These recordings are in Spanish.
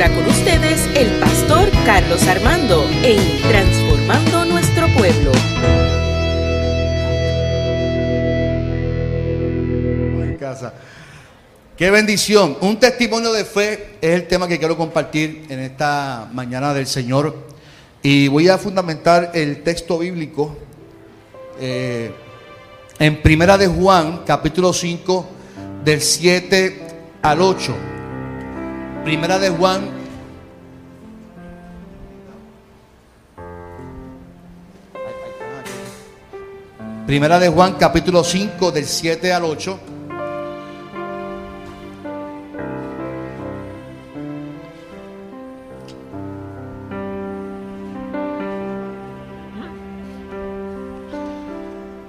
Ahora con ustedes el pastor Carlos Armando en Transformando Nuestro Pueblo. En casa. Qué bendición. Un testimonio de fe es el tema que quiero compartir en esta mañana del Señor. Y voy a fundamentar el texto bíblico eh, en Primera de Juan, capítulo 5, del 7 al 8. Primera de Juan. Primera de Juan, capítulo 5, del 7 al 8.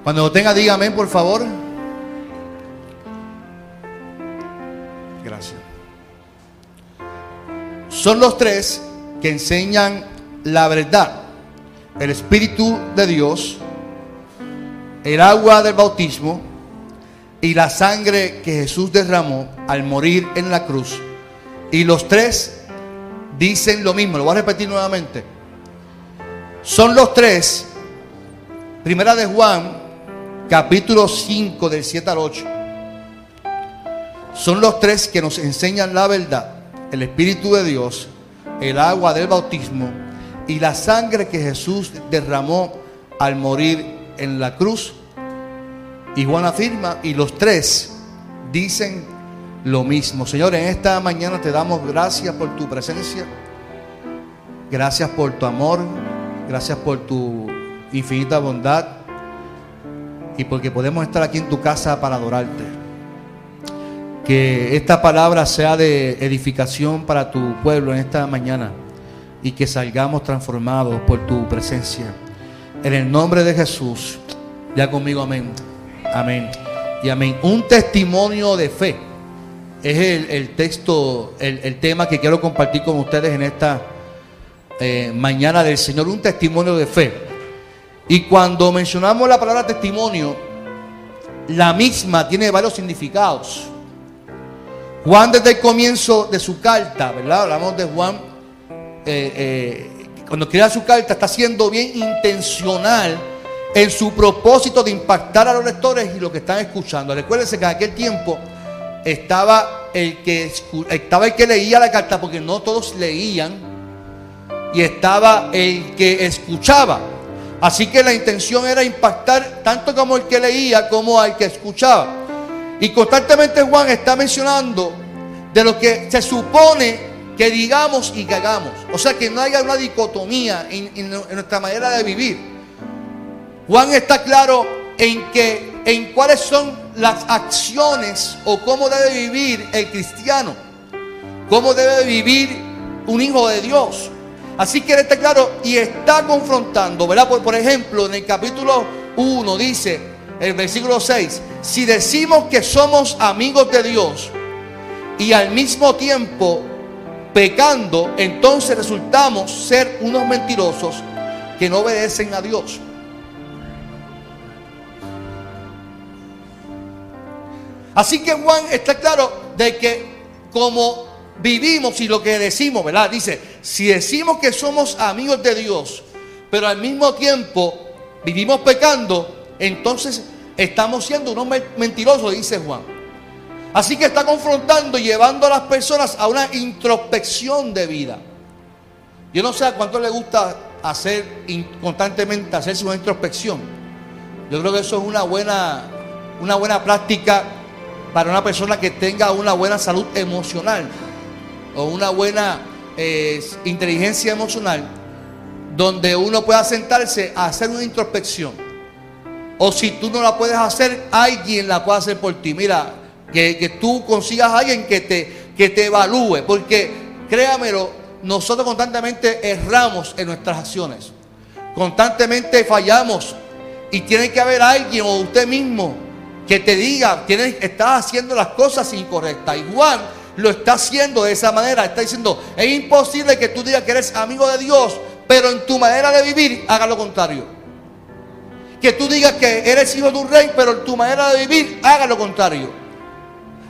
Cuando lo tenga, dígame, por favor. Son los tres que enseñan la verdad. El Espíritu de Dios, el agua del bautismo y la sangre que Jesús derramó al morir en la cruz. Y los tres dicen lo mismo. Lo voy a repetir nuevamente. Son los tres. Primera de Juan, capítulo 5 del 7 al 8. Son los tres que nos enseñan la verdad, el Espíritu de Dios, el agua del bautismo y la sangre que Jesús derramó al morir en la cruz. Y Juan afirma, y los tres dicen lo mismo. Señor, en esta mañana te damos gracias por tu presencia, gracias por tu amor, gracias por tu infinita bondad y porque podemos estar aquí en tu casa para adorarte. Que esta palabra sea de edificación para tu pueblo en esta mañana y que salgamos transformados por tu presencia. En el nombre de Jesús, ya conmigo, amén. Amén. Y amén. Un testimonio de fe es el, el texto, el, el, tema que quiero compartir con ustedes en esta eh, mañana del Señor. Un testimonio de fe. Y cuando mencionamos la palabra testimonio, la misma tiene varios significados. Juan desde el comienzo de su carta, ¿verdad? Hablamos de Juan, eh, eh, cuando crea su carta está siendo bien intencional en su propósito de impactar a los lectores y los que están escuchando. Recuérdense que en aquel tiempo estaba el que, estaba el que leía la carta, porque no todos leían, y estaba el que escuchaba. Así que la intención era impactar tanto como el que leía como al que escuchaba. Y constantemente Juan está mencionando de lo que se supone que digamos y que hagamos. O sea, que no haya una dicotomía en, nuestra manera de vivir. Juan está claro en que en cuáles son las acciones o cómo debe vivir el cristiano, cómo debe vivir un hijo de Dios. Así que él está claro y está confrontando, ¿verdad? Por, por ejemplo, en el capítulo 1 dice, el versículo 6, si decimos que somos amigos de Dios y al mismo tiempo pecando, entonces resultamos ser unos mentirosos que no obedecen a Dios. Así que Juan está claro de que como vivimos y lo que decimos, ¿verdad? Dice, si decimos que somos amigos de Dios, pero al mismo tiempo vivimos pecando, entonces estamos siendo unos mentirosos, dice Juan. Así que está confrontando llevando a las personas a una introspección de vida. Yo no sé a cuánto le gusta hacer constantemente, hacerse una introspección. Yo creo que eso es una buena, una buena práctica para una persona que tenga una buena salud emocional o una buena eh, inteligencia emocional, donde uno pueda sentarse a hacer una introspección. O si tú no la puedes hacer, alguien la puede hacer por ti. Mira, que, que tú consigas a alguien que te, que te evalúe, porque créamelo, nosotros constantemente erramos en nuestras acciones, constantemente fallamos y tiene que haber alguien o usted mismo que te diga, tienes, estás haciendo las cosas incorrectas. Y Juan lo está haciendo de esa manera. Está diciendo, es imposible que tú digas que eres amigo de Dios, pero en tu manera de vivir haga lo contrario. Que tú digas que eres hijo de un rey, pero tu manera de vivir haga lo contrario.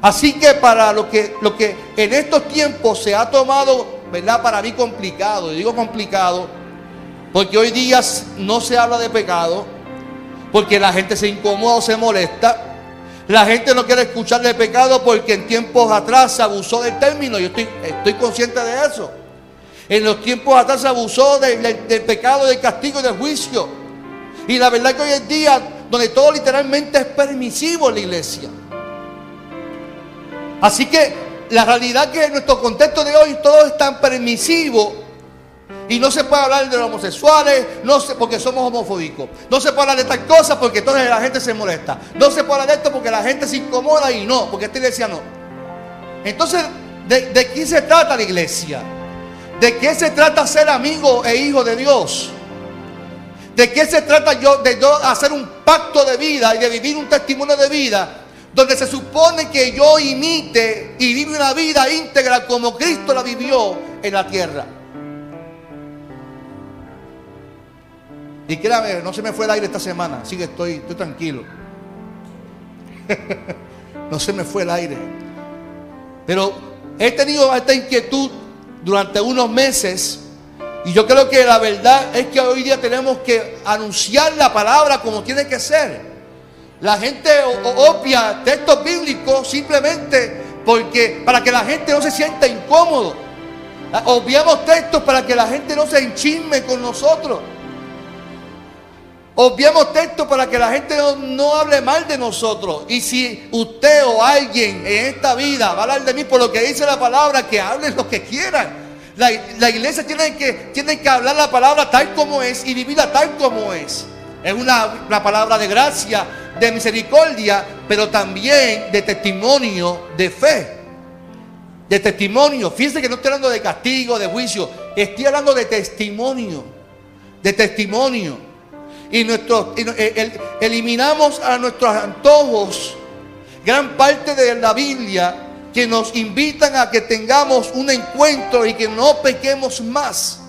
Así que para lo que, lo que en estos tiempos se ha tomado ¿verdad? Para mí complicado. Y digo complicado porque hoy día no se habla de pecado, porque la gente se incomoda o se molesta. La gente no quiere escuchar de pecado porque en tiempos atrás se abusó del término. Yo estoy, estoy consciente de eso. En los tiempos atrás se abusó del, del pecado, del castigo y del juicio. Y la verdad que hoy en día, donde todo literalmente es permisivo en la iglesia. Así que la realidad que en nuestro contexto de hoy todo es tan permisivo y no se puede hablar de los homosexuales, no sé, porque somos homofóbicos. No se puede hablar de estas cosas porque entonces la gente se molesta. No se puede hablar de esto porque la gente se incomoda y no, porque esta iglesia no. Entonces, ¿de, de qué se trata la iglesia? ¿De qué se trata ser amigo e hijo de Dios? ¿De qué se trata yo de yo hacer un pacto de vida y de vivir un testimonio de vida donde se supone que yo imite y vive una vida íntegra como Cristo la vivió en la tierra? Y créame, no se me fue el aire esta semana, así que estoy, estoy tranquilo. no se me fue el aire. Pero he tenido esta inquietud durante unos meses y yo creo que la verdad es que hoy día tenemos que anunciar la palabra como tiene que ser. La gente obvia textos bíblicos simplemente porque para que la gente no se sienta incómodo. Obviamos textos para que la gente no se enchisme con nosotros. Obviamos texto para que la gente no, hable mal de nosotros. Y si usted o alguien en esta vida va a hablar de mí por lo que dice la palabra, que hablen lo que quieran. La, iglesia tiene que, tiene que hablar la palabra tal como es y vivirla tal como es. Es una, una palabra de gracia, de misericordia, pero también de testimonio de fe. De testimonio. Fíjense que no estoy hablando de castigo, de juicio. Estoy hablando de testimonio. De testimonio y, nuestros, eh, eliminamos a nuestros antojos gran parte de la Biblia que nos invitan a que tengamos un encuentro y que no pequemos más.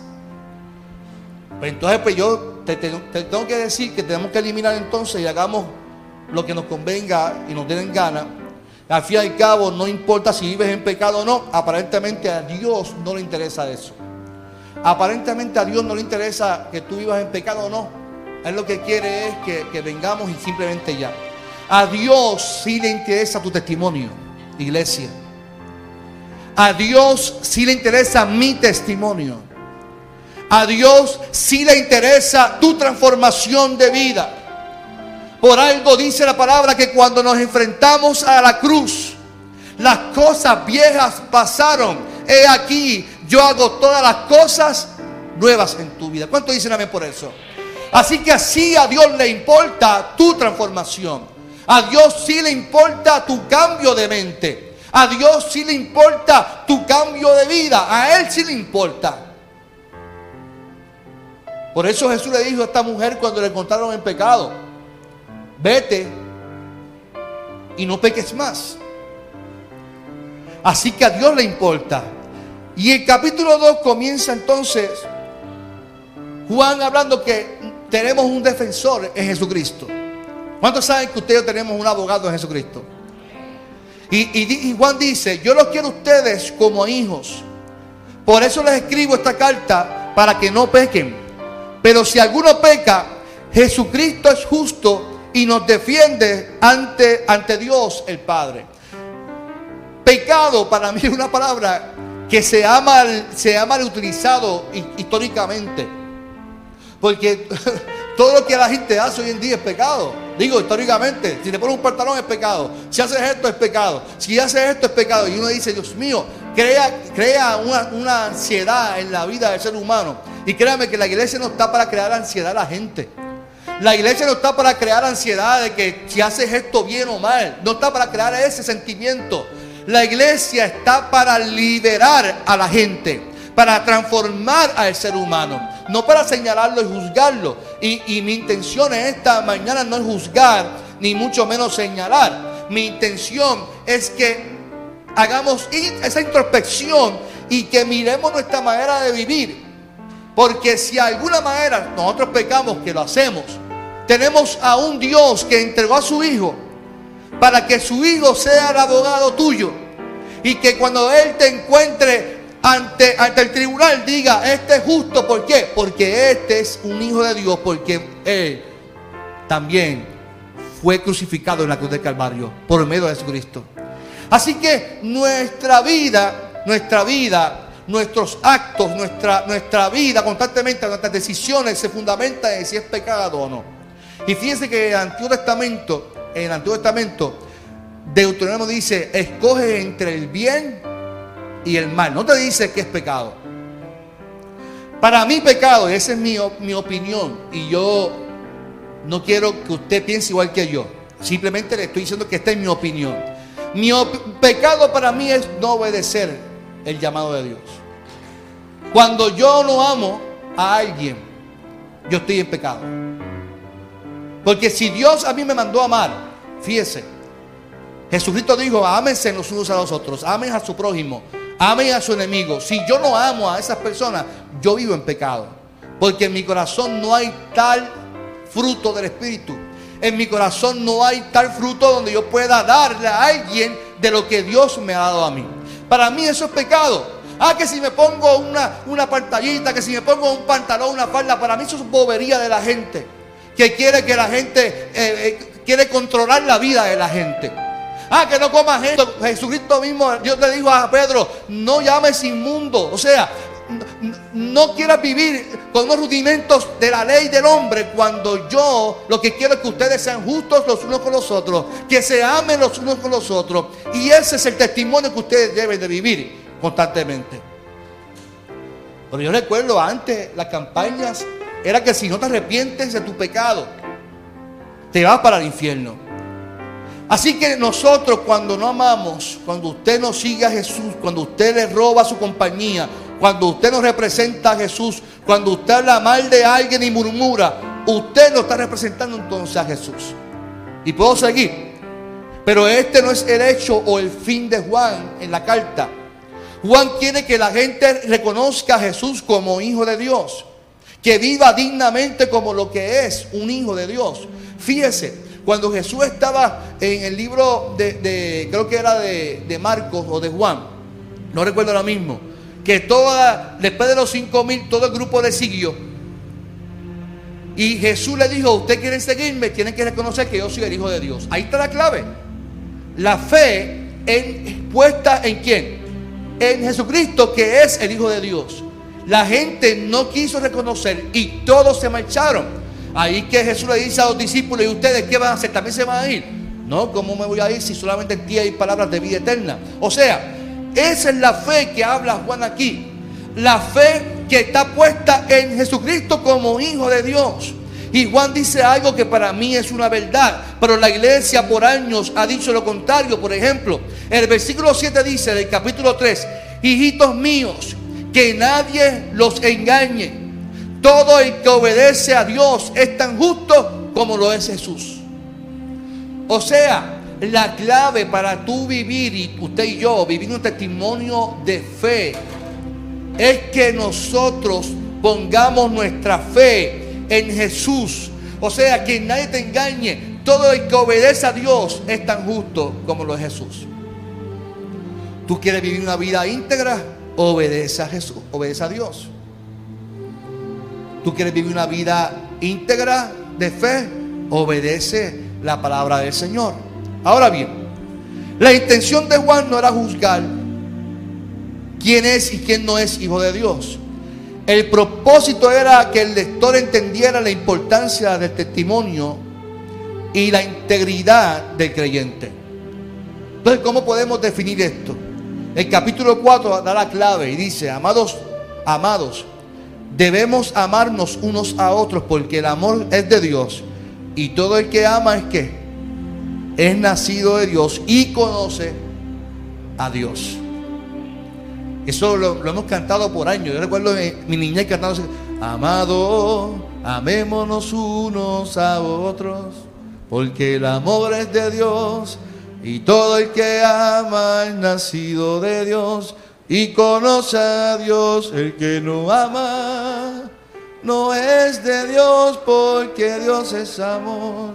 Pues entonces, pues yo te, tengo que decir que tenemos que eliminar entonces y hagamos lo que nos convenga y nos den gana. Al fin y al cabo, no importa si vives en pecado o no, aparentemente a Dios no le interesa eso. Aparentemente a Dios no le interesa que tú vivas en pecado o no. Él lo que quiere es que, vengamos y simplemente ya. A Dios sí le interesa tu testimonio, iglesia. A Dios sí le interesa mi testimonio. A Dios sí le interesa tu transformación de vida. Por algo dice la palabra que cuando nos enfrentamos a la cruz, las cosas viejas pasaron. He aquí, yo hago todas las cosas nuevas en tu vida. ¿Cuánto dicen amén por eso? Así que así a Dios le importa tu transformación. A Dios sí le importa tu cambio de mente. A Dios sí le importa tu cambio de vida. A Él sí le importa. Por eso Jesús le dijo a esta mujer cuando le encontraron en pecado, vete y no peques más. Así que a Dios le importa. Y el capítulo 2 comienza entonces Juan hablando que tenemos un defensor en Jesucristo. ¿Cuántos saben que ustedes tenemos un abogado en Jesucristo? Y, Juan dice, yo los quiero a ustedes como hijos. Por eso les escribo esta carta para que no pequen. Pero si alguno peca, Jesucristo es justo y nos defiende ante, Dios el Padre. Pecado para mí es una palabra que se ha mal, se ha mal utilizado históricamente. Porque todo lo que la gente hace hoy en día es pecado. Digo, históricamente, si te pones un pantalón es pecado. Si haces esto es pecado. Si haces esto es pecado. Y uno dice, Dios mío, crea, crea una, ansiedad en la vida del ser humano. Y créame que la iglesia no está para crear ansiedad a la gente. La iglesia no está para crear ansiedad de que si haces esto bien o mal. No está para crear ese sentimiento. La iglesia está para liberar a la gente, para transformar al ser humano no para señalarlo y juzgarlo. Y, mi intención en esta mañana no es juzgar, ni mucho menos señalar. Mi intención es que hagamos esa introspección y que miremos nuestra manera de vivir. Porque si de alguna manera nosotros pecamos, que lo hacemos, tenemos a un Dios que entregó a su Hijo para que su Hijo sea el abogado tuyo. Y que cuando Él te encuentre ante, ante el tribunal diga, este es justo, ¿por qué? Porque este es un hijo de Dios, porque él también fue crucificado en la cruz del Calvario por medio de Jesucristo. Así que nuestra vida, nuestra vida, nuestros actos, nuestra, nuestra vida constantemente, nuestras decisiones se fundamentan en si es pecado o no. Y fíjense que en el Antiguo Testamento, en el Antiguo Testamento, Deuteronomio dice, escoge entre el bien y el mal. No te dice que es pecado. Para mí pecado, esa es mi, mi opinión, y yo no quiero que usted piense igual que yo. Simplemente le estoy diciendo que esta es mi opinión. Mi pecado para mí es no obedecer el llamado de Dios. Cuando yo no amo a alguien, yo estoy en pecado. Porque si Dios a mí me mandó a amar, fíjese, Jesucristo dijo, ámense los unos a los otros, amen a su prójimo, amen a su enemigo. Si yo no amo a esas personas, yo vivo en pecado. Porque en mi corazón no hay tal fruto del Espíritu. En mi corazón no hay tal fruto donde yo pueda darle a alguien de lo que Dios me ha dado a mí. Para mí eso es pecado. Ah, que si me pongo una, una pantallita, que si me pongo un pantalón, una falda, para mí eso es bobería de la gente. Que quiere que la gente, eh, eh, quiere controlar la vida de la gente. Ah, que no comas esto. Jesucristo mismo, Dios le dijo a Pedro, no llames inmundo. O sea, no quieras vivir con los rudimentos de la ley del hombre cuando yo lo que quiero es que ustedes sean justos los unos con los otros, que se amen los unos con los otros. Y ese es el testimonio que ustedes deben de vivir constantemente. Pero yo recuerdo antes las campañas era que si no te arrepientes de tu pecado, te vas para el infierno. Así que nosotros cuando no amamos, cuando usted no sigue a Jesús, cuando usted le roba su compañía, cuando usted no representa a Jesús, cuando usted habla mal de alguien y murmura, usted no está representando entonces a Jesús. Y puedo seguir. Pero este no es el hecho o el fin de Juan en la carta. Juan quiere que la gente reconozca a Jesús como hijo de Dios. Que viva dignamente como lo que es un hijo de Dios. Fíjese, cuando Jesús estaba en el libro de, creo que era de, Marcos o de Juan, no recuerdo ahora mismo, que toda, después de los cinco mil, todo el grupo le siguió. Y Jesús le dijo, usted quieren seguirme, tienen que reconocer que yo soy el Hijo de Dios. Ahí está la clave. La fe en, puesta en quién? En Jesucristo, que es el Hijo de Dios. La gente no quiso reconocer y todos se marcharon. Ahí que Jesús le dice a los discípulos, ¿y ustedes qué van a hacer? ¿También se van a ir? No, ¿cómo me voy a ir si solamente en ti hay palabras de vida eterna? O sea, esa es la fe que habla Juan aquí. La fe que está puesta en Jesucristo como Hijo de Dios. Y Juan dice algo que para mí es una verdad, pero la iglesia por años ha dicho lo contrario. Por ejemplo, el versículo 7 dice del capítulo 3, hijitos míos, que nadie los engañe todo el que obedece a Dios es tan justo como lo es Jesús. O sea, la clave para tú vivir y usted y yo vivir un testimonio de fe es que nosotros pongamos nuestra fe en Jesús. O sea, que nadie te engañe. Todo el que obedece a Dios es tan justo como lo es Jesús. ¿Tú quieres vivir una vida íntegra? Obedece a Jesús, obedece a Dios. Tú quieres vivir una vida íntegra de fe, obedece la palabra del Señor. Ahora bien, la intención de Juan no era juzgar quién es y quién no es hijo de Dios. El propósito era que el lector entendiera la importancia del testimonio y la integridad del creyente. Entonces, ¿cómo podemos definir esto? El capítulo 4 da la clave y dice, amados, amados, Debemos amarnos unos a otros porque el amor es de Dios. Y todo el que ama es que es nacido de Dios y conoce a Dios. Eso lo, hemos cantado por años. Yo recuerdo mi niñez cantando, amado, amémonos unos a otros, porque el amor es de Dios y todo el que ama es nacido de Dios y conoce a Dios el que no ama. No es de Dios porque Dios es amor.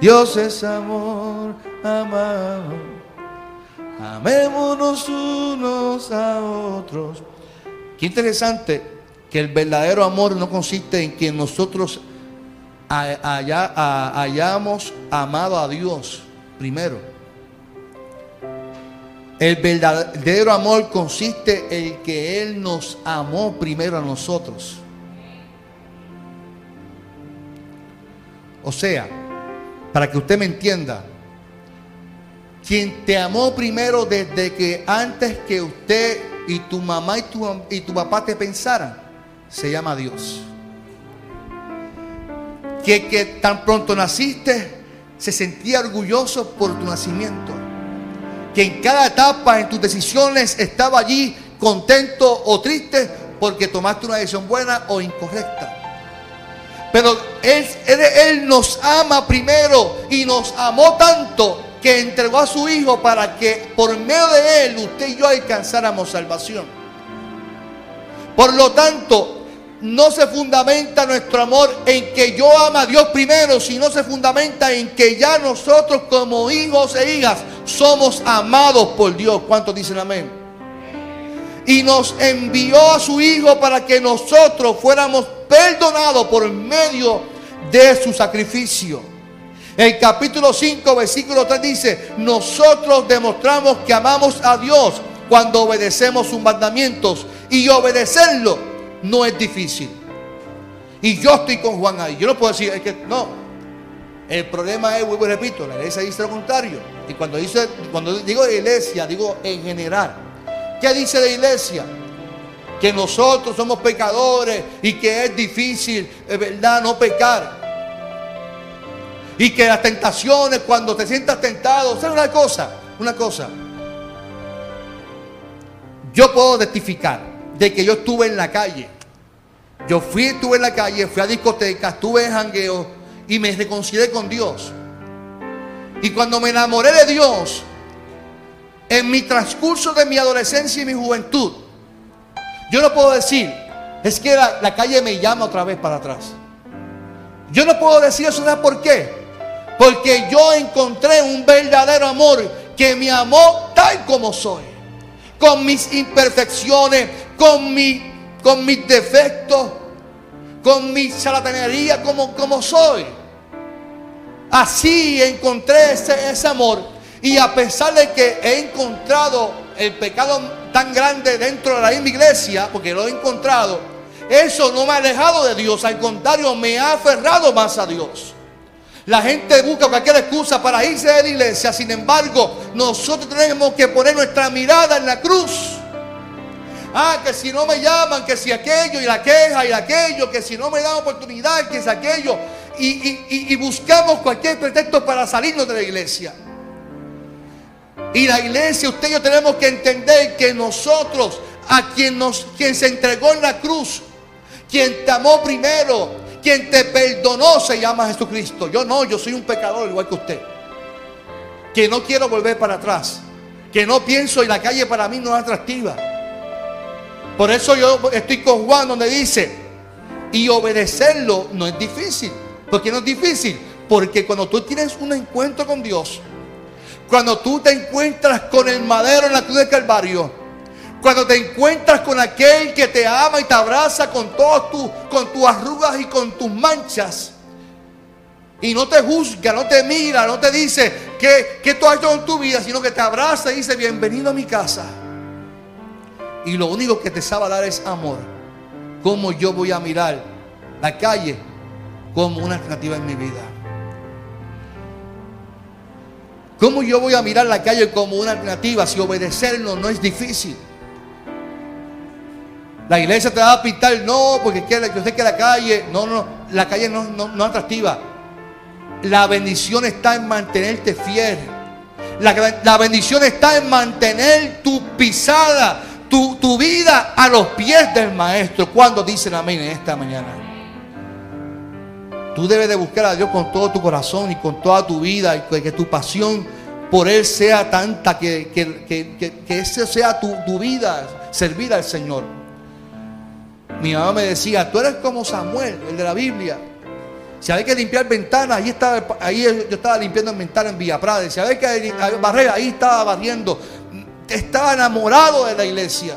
Dios es amor, amado. Amémonos unos a otros. Qué interesante que el verdadero amor no consiste en que nosotros hayamos amado a Dios primero. El verdadero amor consiste en que Él nos amó primero a nosotros. O sea, para que usted me entienda, quien te amó primero desde que antes que usted y tu mamá y tu, y tu papá te pensaran, se llama Dios. Que, que tan pronto naciste, se sentía orgulloso por tu nacimiento. Que en cada etapa en tus decisiones estaba allí contento o triste porque tomaste una decisión buena o incorrecta. Pero él, él, nos ama primero y nos amó tanto que entregó a su Hijo para que por medio de Él usted y yo alcanzáramos salvación. Por lo tanto, no se fundamenta nuestro amor en que yo ama a Dios primero, sino se fundamenta en que ya nosotros como hijos e hijas somos amados por Dios. ¿Cuántos dicen amén? Y nos envió a su Hijo para que nosotros fuéramos perdonados por medio de su sacrificio. El capítulo 5, versículo 3 dice, nosotros demostramos que amamos a Dios cuando obedecemos sus mandamientos. Y obedecerlo no es difícil. Y yo estoy con Juan ahí. Yo no puedo decir, es que no. El problema es, vuelvo y repito, la iglesia dice lo contrario. Y cuando, dice, cuando digo iglesia, digo en general. ¿Qué dice la iglesia? Que nosotros somos pecadores y que es difícil, es verdad, no pecar. Y que las tentaciones, cuando te sientas tentado, ¿sabes una cosa? Una cosa. Yo puedo testificar de que yo estuve en la calle. Yo fui, estuve en la calle, fui a discotecas, estuve en jangueo y me reconcilié con Dios. Y cuando me enamoré de Dios, en mi transcurso de mi adolescencia y mi juventud, yo no puedo decir, es que la, la calle me llama otra vez para atrás. Yo no puedo decir eso, ¿sabes por qué? Porque yo encontré un verdadero amor que me amó tal como soy. Con mis imperfecciones, con, mi, con mis defectos, con mi charlatanería como, como soy. Así encontré ese, ese amor. Y a pesar de que he encontrado el pecado tan grande dentro de la misma iglesia, porque lo he encontrado, eso no me ha alejado de Dios. Al contrario, me ha aferrado más a Dios. La gente busca cualquier excusa para irse de la iglesia. Sin embargo, nosotros tenemos que poner nuestra mirada en la cruz. Ah, que si no me llaman, que si aquello y la queja y aquello, que si no me dan oportunidad, que es aquello. Y, buscamos cualquier pretexto para salirnos de la iglesia. Y la iglesia, usted y yo tenemos que entender que nosotros, a quien, nos, quien se entregó en la cruz, quien te amó primero, quien te perdonó se llama Jesucristo. Yo no, yo soy un pecador igual que usted. Que no quiero volver para atrás. Que no pienso y la calle para mí no es atractiva. Por eso yo estoy con Juan donde dice, y obedecerlo no es difícil. ¿Por qué no es difícil? Porque cuando tú tienes un encuentro con Dios, cuando tú te encuentras con el madero en la cruz del Calvario, cuando te encuentras con aquel que te ama y te abraza con todas tus, con arrugas y con tus manchas. Y no te juzga, no te mira, no te dice que, que tú has hecho en tu vida, sino que te abraza y dice, bienvenido a mi casa. Y lo único que te sabe dar es amor. ¿Cómo yo voy a mirar la calle como una alternativa en mi vida? ¿Cómo yo voy a mirar la calle como una alternativa si obedecerlo no es difícil? La iglesia te va a pintar, no, porque quiere, sé que la calle, no, no, la calle no, no, no es atractiva. La bendición está en mantenerte fiel. La, bendición está en mantener tu pisada, tu, tu, vida a los pies del maestro. Cuando dicen amén en esta mañana. Tú debes de buscar a Dios con todo tu corazón y con toda tu vida y que tu pasión por Él sea tanta que, que, que, que sea tu, tu vida, servir al Señor. Mi mamá me decía, tú eres como Samuel, el de la Biblia. Si había que limpiar ventanas, ahí estaba, ahí yo estaba limpiando ventanas en Villa Prada. Si había que barrer, ahí estaba barriendo. estaba enamorado de la iglesia.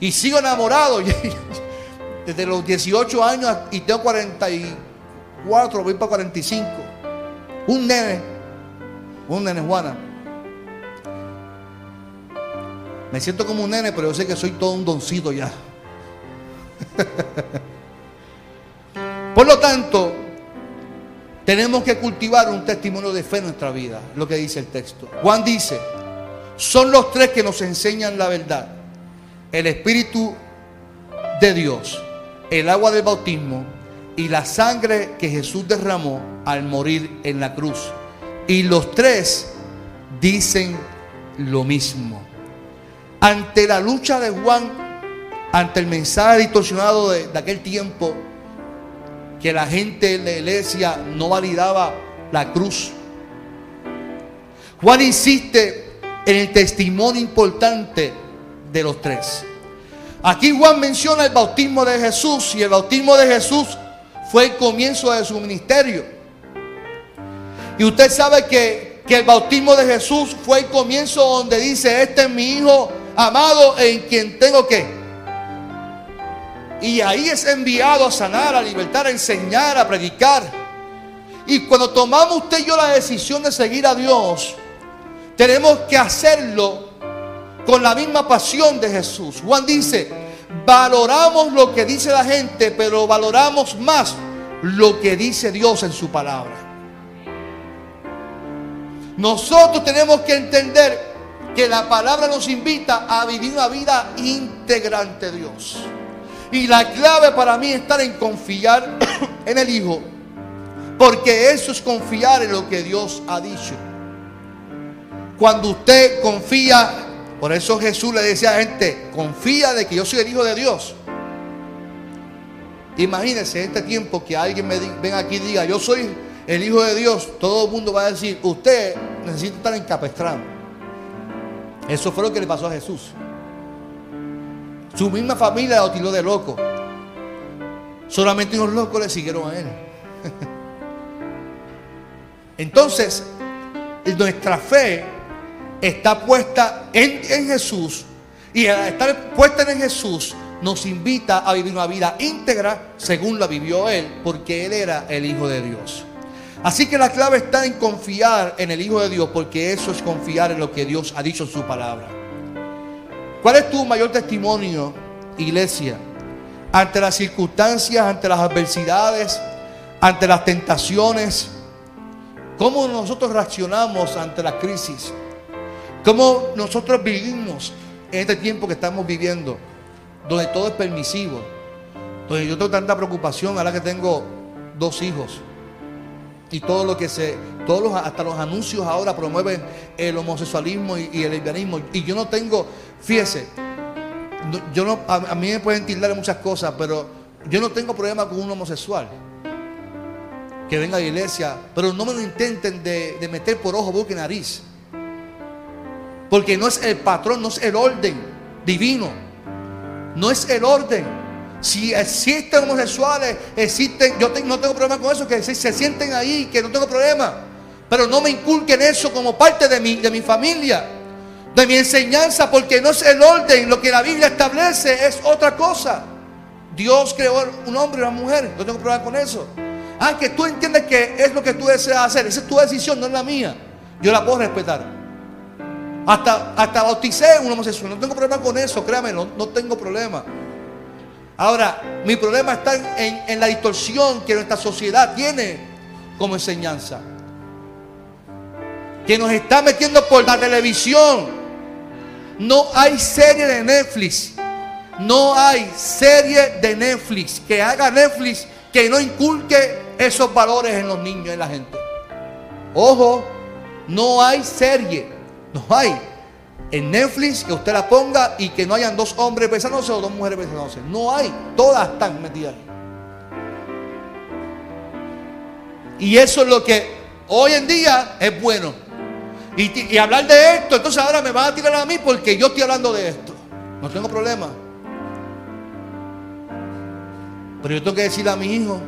Y sigo enamorado. Desde los 18 años y tengo 44, voy para 45. Un nene. Un nene, Juana. Me siento como un nene, pero yo sé que soy todo un doncito ya. Por lo tanto, tenemos que cultivar un testimonio de fe en nuestra vida, lo que dice el texto. Juan dice, son los tres que nos enseñan la verdad. El Espíritu de Dios, el agua del bautismo y la sangre que Jesús derramó al morir en la cruz. Y los tres dicen lo mismo. Ante la lucha de Juan, ante el mensaje distorsionado de, de aquel tiempo, que la gente en la iglesia no validaba la cruz. Juan insiste en el testimonio importante de los tres. Aquí Juan menciona el bautismo de Jesús y el bautismo de Jesús fue el comienzo de su ministerio. Y usted sabe que, que el bautismo de Jesús fue el comienzo donde dice, este es mi hijo amado en quien tengo que y ahí es enviado a sanar, a libertar, a enseñar, a predicar. Y cuando tomamos usted y yo la decisión de seguir a Dios, tenemos que hacerlo con la misma pasión de Jesús. Juan dice, valoramos lo que dice la gente, pero valoramos más lo que dice Dios en su palabra. Nosotros tenemos que entender que la palabra nos invita a vivir una vida íntegra ante Dios. Y la clave para mí es estar en confiar en el Hijo. Porque eso es confiar en lo que Dios ha dicho. Cuando usted confía, por eso Jesús le decía a la gente, confía de que yo soy el Hijo de Dios. Imagínense en este tiempo que alguien me venga aquí y diga, yo soy el Hijo de Dios. Todo el mundo va a decir, usted necesita estar encapestrado. Eso fue lo que le pasó a Jesús. Su misma familia lo tiró de loco. Solamente unos locos le siguieron a él. Entonces, nuestra fe está puesta en, en, Jesús. Y al estar puesta en Jesús, nos invita a vivir una vida íntegra según la vivió Él, porque Él era el Hijo de Dios. Así que la clave está en confiar en el Hijo de Dios, porque eso es confiar en lo que Dios ha dicho en su palabra. ¿Cuál es tu mayor testimonio, iglesia? Ante las circunstancias, ante las adversidades, ante las tentaciones. ¿Cómo nosotros reaccionamos ante la crisis? ¿Cómo nosotros vivimos en este tiempo que estamos viviendo? Donde todo es permisivo. Donde yo tengo tanta preocupación ahora que tengo dos hijos y todo lo que se, todos los, hasta los anuncios ahora promueven el homosexualismo y, el lesbianismo. Y yo no tengo, fíjese, yo no, a, mí me pueden tildar muchas cosas, pero yo no tengo problema con un homosexual que venga a la iglesia, pero no me lo intenten de, de meter por ojo, boca y nariz. Porque no es el patrón, no es el orden divino, no es el orden. Si existen homosexuales, existen, yo no tengo problema con eso, que se, se, sienten ahí, que no tengo problema. Pero no me inculquen eso como parte de mi, de mi familia, de mi enseñanza, porque no es el orden, lo que la Biblia establece es otra cosa. Dios creó un hombre y una mujer, no tengo problema con eso. Ah, que tú entiendes que es lo que tú deseas hacer, esa es tu decisión, no es la mía. Yo la puedo respetar. Hasta, hasta bauticé un homosexual, no tengo problema con eso, créame, no, no tengo problema. Ahora, mi problema está en, la distorsión que nuestra sociedad tiene como enseñanza. Que nos está metiendo por la televisión. No hay serie de Netflix. No hay serie de Netflix que haga Netflix que no inculque esos valores en los niños en la gente. Ojo, no hay serie. No hay en Netflix que usted la ponga y que no hayan dos hombres besándose o dos mujeres besándose. No hay, todas están metidas. Y eso es lo que hoy en día es bueno. Y, y, hablar de esto, entonces ahora me van a tirar a mí porque yo estoy hablando de esto. No tengo problema. Pero yo tengo que decirle a mi hijo,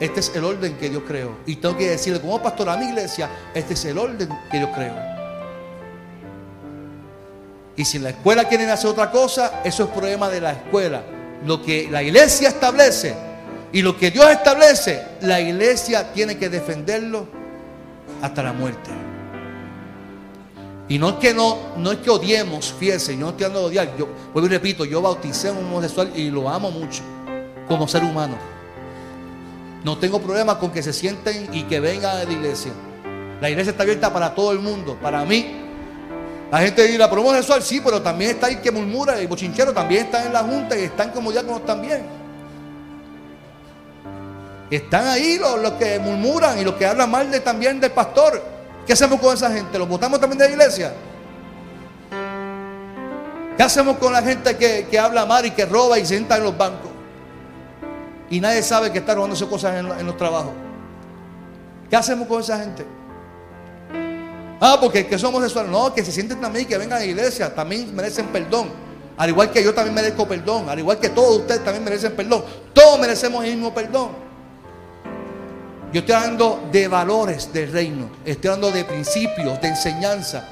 este es el orden que yo creo. Y tengo que decirle como pastor a mi iglesia, este es el orden que yo creo. Y si la escuela quieren hacer otra cosa, eso es problema de la escuela. Lo que la iglesia establece y lo que Dios establece, la iglesia tiene que defenderlo hasta la muerte. Y no es que no, no es que odiemos, fíjense, yo no estoy dando de odiar. Yo vuelvo y repito, yo bauticé a un homosexual y lo amo mucho como ser humano. No tengo problema con que se sienten y que vengan a la iglesia. La iglesia está abierta para todo el mundo. Para mí, la gente dirá, pero homosexual, sí, pero también está ahí que murmura, y bochinchero también está en la junta y están como diáconos también. Están ahí los, los, que murmuran y los que hablan mal de, también del pastor. ¿Qué hacemos con esa gente? ¿Los votamos también de la iglesia? ¿Qué hacemos con la gente que, que habla mal y que roba y se sienta en los bancos? Y nadie sabe que está robándose cosas en, en los trabajos. ¿Qué hacemos con esa gente? Ah, porque que somos sexuales. No, que se sienten también y que vengan a la iglesia. También merecen perdón. Al igual que yo también merezco perdón. Al igual que todos ustedes también merecen perdón. Todos merecemos el mismo perdón. Yo estoy hablando de valores del reino. Estoy hablando de principios, de enseñanza.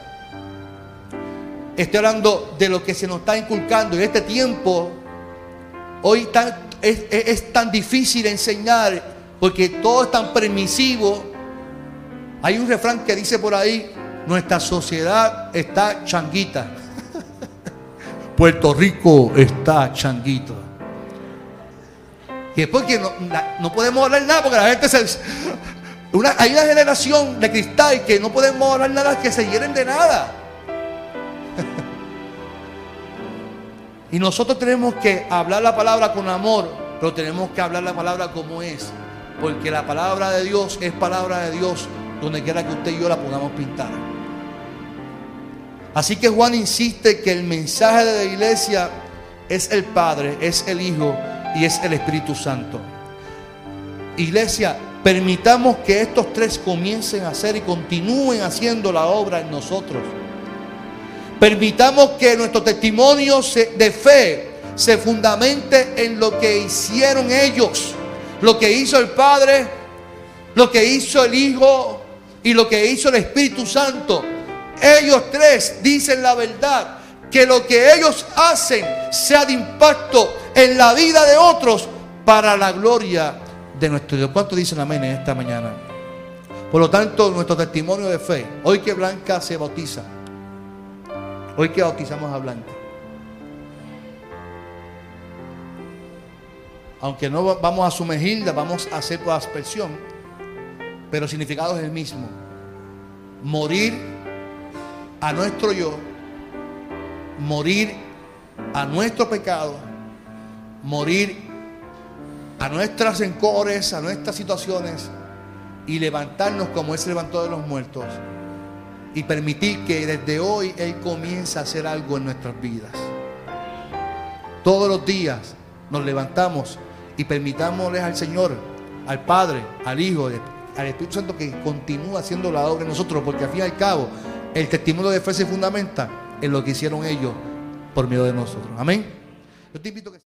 Estoy hablando de lo que se nos está inculcando. En este tiempo, hoy es, es tan difícil enseñar porque todo es tan permisivo. Hay un refrán que dice por ahí, nuestra sociedad está changuita. Puerto Rico está changuito. Y después que no, no, podemos hablar nada porque la gente se... Una, hay una generación de cristal que no podemos hablar nada que se hieren de nada. y nosotros tenemos que hablar la palabra con amor, pero tenemos que hablar la palabra como es. Porque la palabra de Dios es palabra de Dios donde quiera que usted y yo la podamos pintar. Así que Juan insiste que el mensaje de la iglesia es el Padre, es el Hijo y es el Espíritu Santo. Iglesia, permitamos que estos tres comiencen a hacer y continúen haciendo la obra en nosotros. Permitamos que nuestro testimonio de fe se fundamente en lo que hicieron ellos, lo que hizo el Padre, lo que hizo el Hijo y lo que hizo el Espíritu Santo. Ellos tres dicen la verdad, que lo que ellos hacen sea de impacto en la vida de otros para la gloria de nuestro Dios. ¿Cuánto dicen amén en esta mañana? Por lo tanto, nuestro testimonio de fe, hoy que Blanca se bautiza, hoy que bautizamos a Blanca, aunque no vamos a sumergirla, vamos a hacer por aspersión, pero el significado es el mismo. Morir a nuestro yo, morir a nuestro pecado, morir a nuestras encores, a nuestras situaciones y levantarnos como Él se levantó de los muertos y permitir que desde hoy Él comience a hacer algo en nuestras vidas. Todos los días nos levantamos y permitámosle al Señor, al Padre, al Hijo, al Espíritu Santo que continúe haciendo la obra en nosotros, porque al fin y al cabo el testimonio de fe se fundamenta en lo que hicieron ellos por medio de nosotros. Amén. Yo te invito que